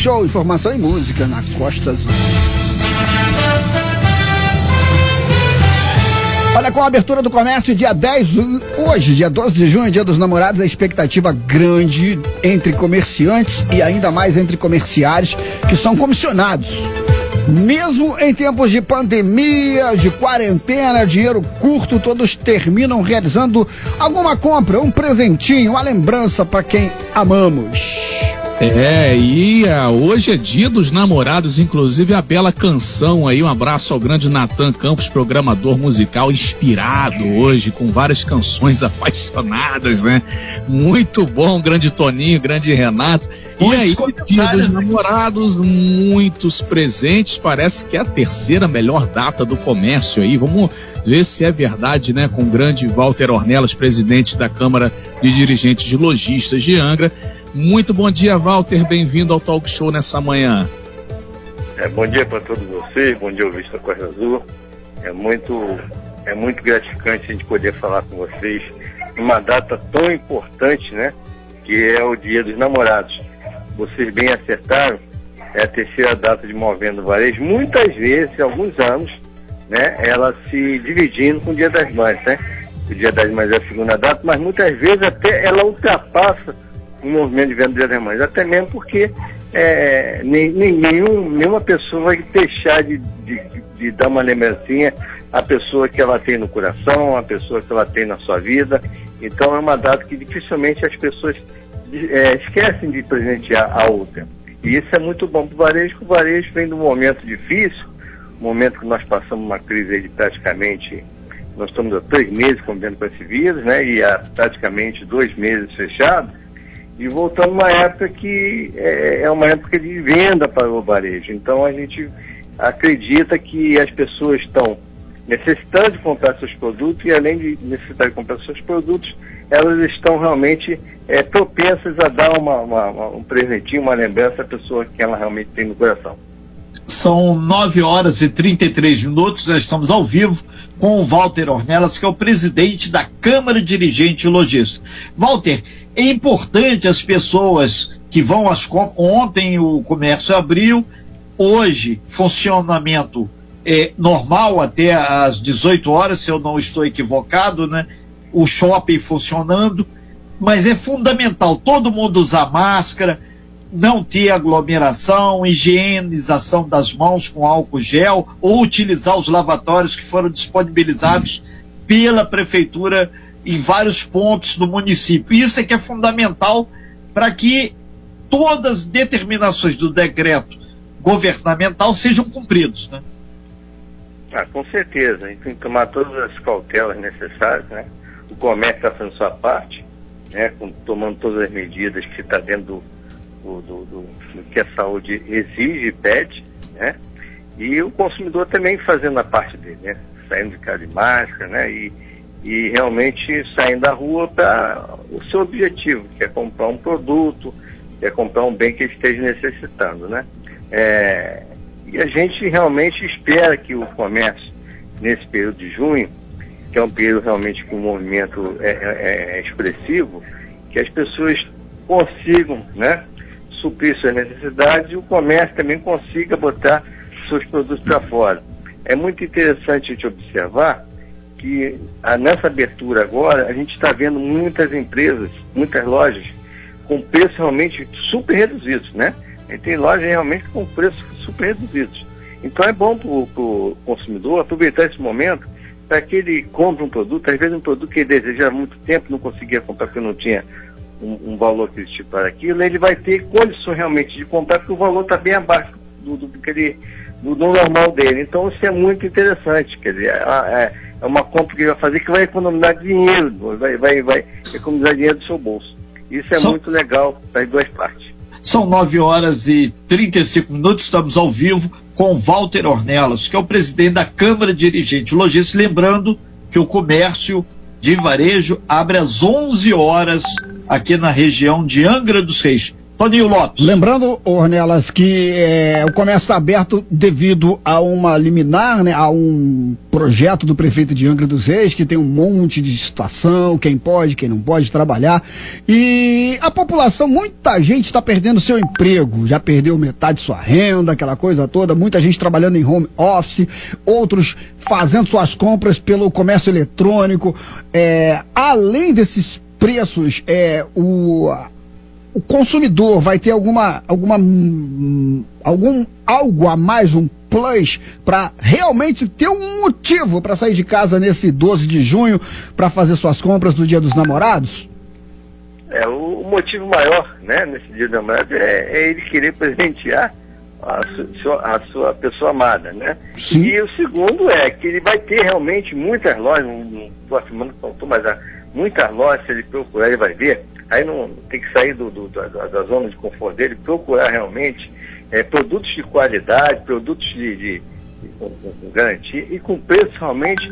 Show, informação e música na Costa Azul. Olha, com a abertura do comércio, dia 10, hoje, dia 12 de junho, dia dos namorados, a expectativa grande entre comerciantes e ainda mais entre comerciários que são comissionados. Mesmo em tempos de pandemia, de quarentena, dinheiro curto, todos terminam realizando alguma compra, um presentinho, uma lembrança para quem amamos. É, e uh, hoje é dia dos namorados, inclusive a bela canção aí, um abraço ao grande Natan Campos, programador musical inspirado hoje, com várias canções apaixonadas, né? Muito bom, grande Toninho, grande Renato. E aí, dia dos né? namorados, muitos presentes, parece que é a terceira melhor data do comércio aí, vamos ver se é verdade, né? Com o grande Walter Ornelas, presidente da Câmara de Dirigentes de Lojistas de Angra, muito bom dia, Walter. Bem-vindo ao Talk Show nessa manhã. É, bom dia para todos vocês, bom dia, da Costa Azul. É muito, é muito gratificante a gente poder falar com vocês numa data tão importante, né? Que é o Dia dos Namorados. Vocês bem acertaram, é a terceira data de Movendo Varejo. Muitas vezes, alguns anos, né? Ela se dividindo com o Dia das Mães, né? O Dia das Mães é a segunda data, mas muitas vezes até ela ultrapassa um movimento de venda de mães, até mesmo porque é, nem, nenhum, nenhuma pessoa vai deixar de, de, de, dar uma lembrancinha à pessoa que ela tem no coração, à pessoa que ela tem na sua vida. Então é uma data que dificilmente as pessoas é, esquecem de presentear a outra. E isso é muito bom para o varejo, porque o varejo vem de um momento difícil, momento que nós passamos uma crise de praticamente, nós estamos há três meses convivendo com esse vírus, né? E há praticamente dois meses fechado e voltando uma época que é, é uma época de venda para o varejo. Então a gente acredita que as pessoas estão necessitando de comprar seus produtos e além de necessitar de comprar seus produtos, elas estão realmente é, propensas a dar uma, uma, um presentinho, uma lembrança à pessoa que ela realmente tem no coração. São 9 horas e 33 minutos, nós estamos ao vivo com o Walter Ornelas, que é o presidente da Câmara Dirigente Logística. Walter, é importante as pessoas que vão às compras. Ontem o comércio abriu, hoje funcionamento é normal até às 18 horas, se eu não estou equivocado, né? O shopping funcionando, mas é fundamental todo mundo usar máscara, não ter aglomeração, higienização das mãos com álcool gel ou utilizar os lavatórios que foram disponibilizados pela prefeitura em vários pontos do município. Isso é que é fundamental para que todas as determinações do decreto governamental sejam cumpridas, né? Ah, com certeza. A gente tem que tomar todas as cautelas necessárias, né? O comércio está fazendo sua parte, né? Com, tomando todas as medidas que está dentro do, do, do, do, que a saúde exige e pede, né? E o consumidor também fazendo a parte dele, né? Saindo de casa de máscara, né? E, e realmente saindo da rua para o seu objetivo, que é comprar um produto, que é comprar um bem que ele esteja necessitando, né? É, e a gente realmente espera que o comércio, nesse período de junho, que é um período realmente com um movimento é, é, é expressivo, que as pessoas consigam né, suprir suas necessidades e o comércio também consiga botar seus produtos para fora. É muito interessante a gente observar que a, nessa abertura agora, a gente está vendo muitas empresas, muitas lojas, com preços realmente super reduzidos, né? Tem lojas realmente com preços super reduzidos. Então é bom para o consumidor aproveitar esse momento para que ele compre um produto, às vezes um produto que ele deseja há muito tempo, não conseguia comprar porque não tinha um, um valor que ele para aquilo, ele vai ter condições realmente de comprar porque o valor está bem abaixo do, do, do, ele, do, do normal dele. Então isso é muito interessante, quer dizer, é, é uma compra que ele vai fazer que vai economizar dinheiro, vai, vai, vai economizar dinheiro do seu bolso. Isso é São... muito legal das duas partes. São 9 horas e 35 minutos, estamos ao vivo com Walter Ornelas, que é o presidente da Câmara Dirigente Logística, lembrando que o comércio de varejo abre às 11 horas aqui na região de Angra dos Reis. Toninho Lopes. Lembrando, Ornelas, que é, o comércio está aberto devido a uma liminar, né, a um projeto do prefeito de Angra dos Reis, que tem um monte de situação, quem pode, quem não pode trabalhar. E a população, muita gente está perdendo seu emprego, já perdeu metade de sua renda, aquela coisa toda, muita gente trabalhando em home office, outros fazendo suas compras pelo comércio eletrônico. É, além desses preços, é, o o consumidor vai ter alguma, alguma, algum algo a mais, um plus, para realmente ter um motivo para sair de casa nesse 12 de junho para fazer suas compras do Dia dos Namorados? É, o, o motivo maior, né, nesse Dia dos Namorados é, é ele querer presentear a sua, a sua, pessoa amada, né? Sim. E o segundo é que ele vai ter realmente muitas lojas, não estou afirmando que não mas há muitas lojas, se ele procurar, ele vai ver aí não tem que sair do, do, da, da, zona de conforto dele, procurar realmente é, produtos de qualidade, produtos de, de, de com, com, garantia e com preço realmente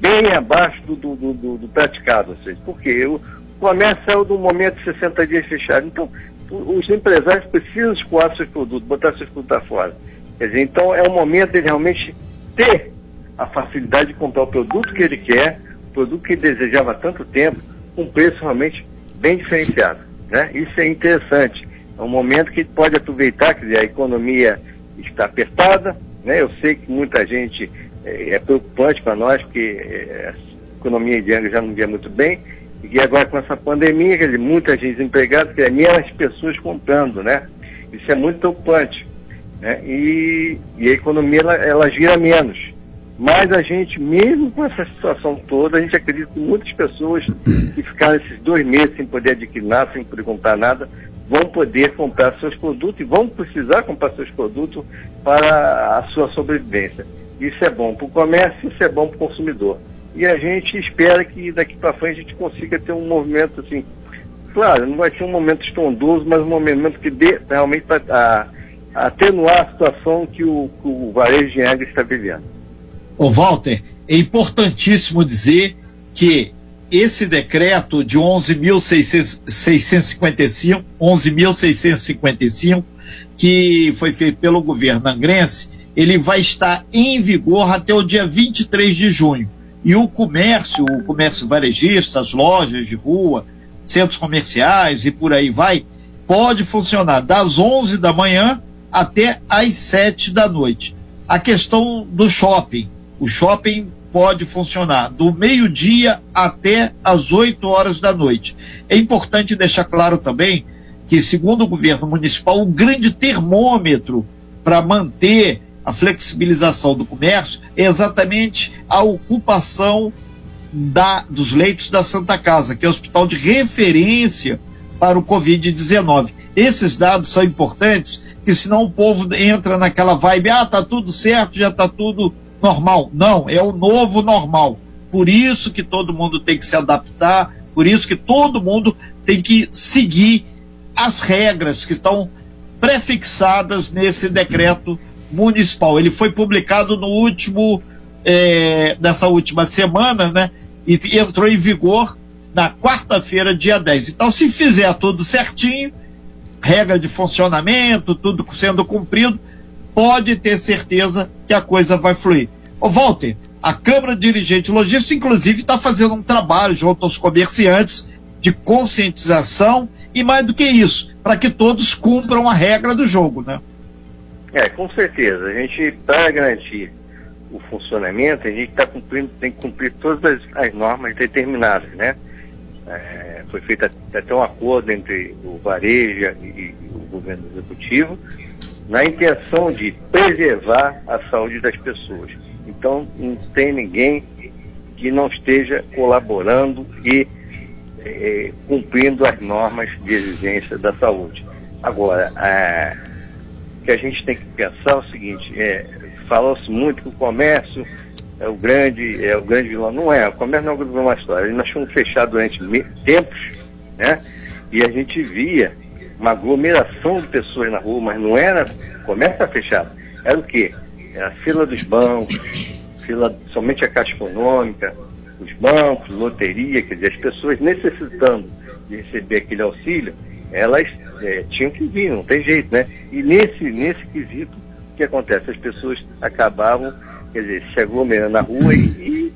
bem abaixo do, do, do, do praticado, ou seja, porque o comércio saiu do momento de 60 dias fechado. Então, os empresários precisam escoar seus produtos, botar seus produtos fora. Quer dizer, então é o momento de realmente ter a facilidade de comprar o produto que ele quer, produto que desejava há tanto tempo, com preço realmente bem diferenciado. Né? Isso é interessante. É um momento que pode aproveitar, quer dizer, a economia está apertada, né? eu sei que muita gente é, é preocupante para nós, porque é, a economia Angra já não via muito bem, e agora com essa pandemia, quer dizer, muita gente desempregada, quer dizer, menos pessoas comprando, né? Isso é muito preocupante. Né? E, e a economia ela, ela gira menos. Mas a gente, mesmo com essa situação toda, a gente acredita que muitas pessoas que ficaram esses dois meses sem poder adquirir nada, sem poder comprar nada, vão poder comprar seus produtos e vão precisar comprar seus produtos para a sua sobrevivência. Isso é bom para o comércio, isso é bom para o consumidor. E a gente espera que daqui para frente a gente consiga ter um movimento assim, claro, não vai ser um momento estrondoso, mas um momento que dê realmente para atenuar a situação que o, que o varejo de Angra está vivendo. Ô Walter, é importantíssimo dizer que esse decreto de 11.655, 11.655, que foi feito pelo governo angrense, ele vai estar em vigor até o dia 23 de junho. E o comércio, o comércio varejista, as lojas de rua, centros comerciais e por aí vai, pode funcionar das 11 da manhã até às 7 da noite. A questão do shopping, o shopping pode funcionar do meio-dia até as 8 horas da noite. É importante deixar claro também que, segundo o governo municipal, o grande termômetro para manter a flexibilização do comércio é exatamente a ocupação da, dos leitos da Santa Casa, que é o hospital de referência para o Covid-19. Esses dados são importantes, que senão o povo entra naquela vibe, ah, tá tudo certo, já tá tudo normal. Não, é o novo normal. Por isso que todo mundo tem que se adaptar, por isso que todo mundo tem que seguir as regras que estão prefixadas nesse decreto municipal. Ele foi publicado no último, é, nessa última semana, né? E entrou em vigor na quarta-feira, dia 10. Então, se fizer tudo certinho, regra de funcionamento, tudo sendo cumprido, pode ter certeza que a coisa vai fluir. Ô Walter, a Câmara Dirigente Logística, inclusive, está fazendo um trabalho junto aos comerciantes de conscientização e mais do que isso, para que todos cumpram a regra do jogo, né? É, com certeza. A gente, para garantir o funcionamento, a gente tá cumprindo, tem que cumprir todas as, as normas determinadas, né? É, foi feito até um acordo entre o varejo e, e o governo executivo na intenção de preservar a saúde das pessoas. Então, não tem ninguém que não esteja colaborando e é, cumprindo as normas de exigência da saúde. Agora, o que a gente tem que pensar é o seguinte, é, falou-se muito que o comércio é o grande, é o grande vilão. Não é, o comércio não é o grande vilão da história. Nós fomos fechados durante tempos, né? E a gente via uma aglomeração de pessoas na rua, mas não era comércio fechado. Era o quê? Era a fila dos bancos, fila somente a Caixa Econômica, os bancos, loteria, quer dizer, as pessoas necessitando de receber aquele auxílio, elas é, tinham que vir, não tem jeito, né? E nesse, nesse quesito, o que acontece? As pessoas acabavam, quer dizer, se aglomerando na rua e,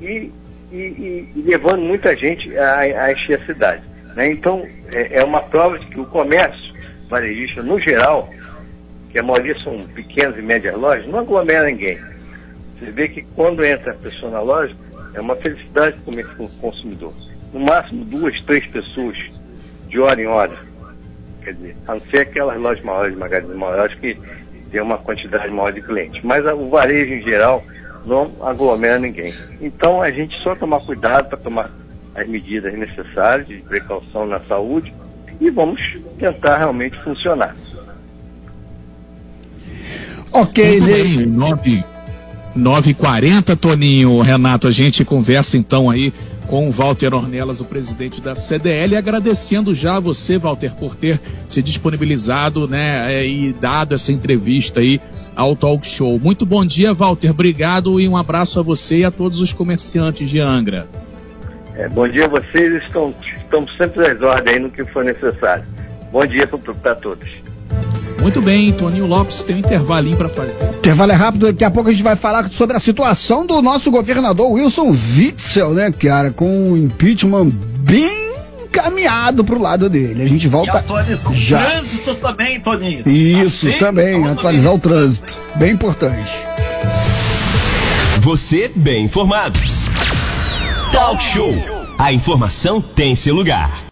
e, e, e levando muita gente a, a encher a cidade. Né? Então, é, é uma prova de que o comércio varejista, no geral, que a maioria são pequenas e médias lojas, não aglomera ninguém. Você vê que quando entra a pessoa na loja, é uma felicidade para o consumidor. No máximo duas, três pessoas, de hora em hora. Quer dizer, a não ser aquelas lojas maiores, magazines maiores, que tem uma quantidade maior de clientes. Mas a, o varejo em geral não aglomera ninguém. Então a gente só tomar cuidado para tomar as medidas necessárias de precaução na saúde e vamos tentar realmente funcionar. Ok, Ney. 9 9h40, Toninho, Renato, a gente conversa então aí com o Walter Ornelas, o presidente da CDL, agradecendo já a você, Walter, por ter se disponibilizado, né, é, e dado essa entrevista aí ao Talk Show. Muito bom dia, Walter, obrigado e um abraço a você e a todos os comerciantes de Angra. É, bom dia a vocês, estão, estamos sempre às ordens aí no que for necessário. Bom dia para todos. Muito bem, Toninho Lopes tem um intervalinho para fazer. Intervalo é rápido, daqui a pouco a gente vai falar sobre a situação do nosso governador Wilson Witzel, né, cara, com um impeachment bem encaminhado pro lado dele. A gente volta. E atualizar já. o trânsito também, Toninho. Isso, tá também, atualizar o trânsito. Bem importante. Você bem informado. Talk Show. A informação tem seu lugar.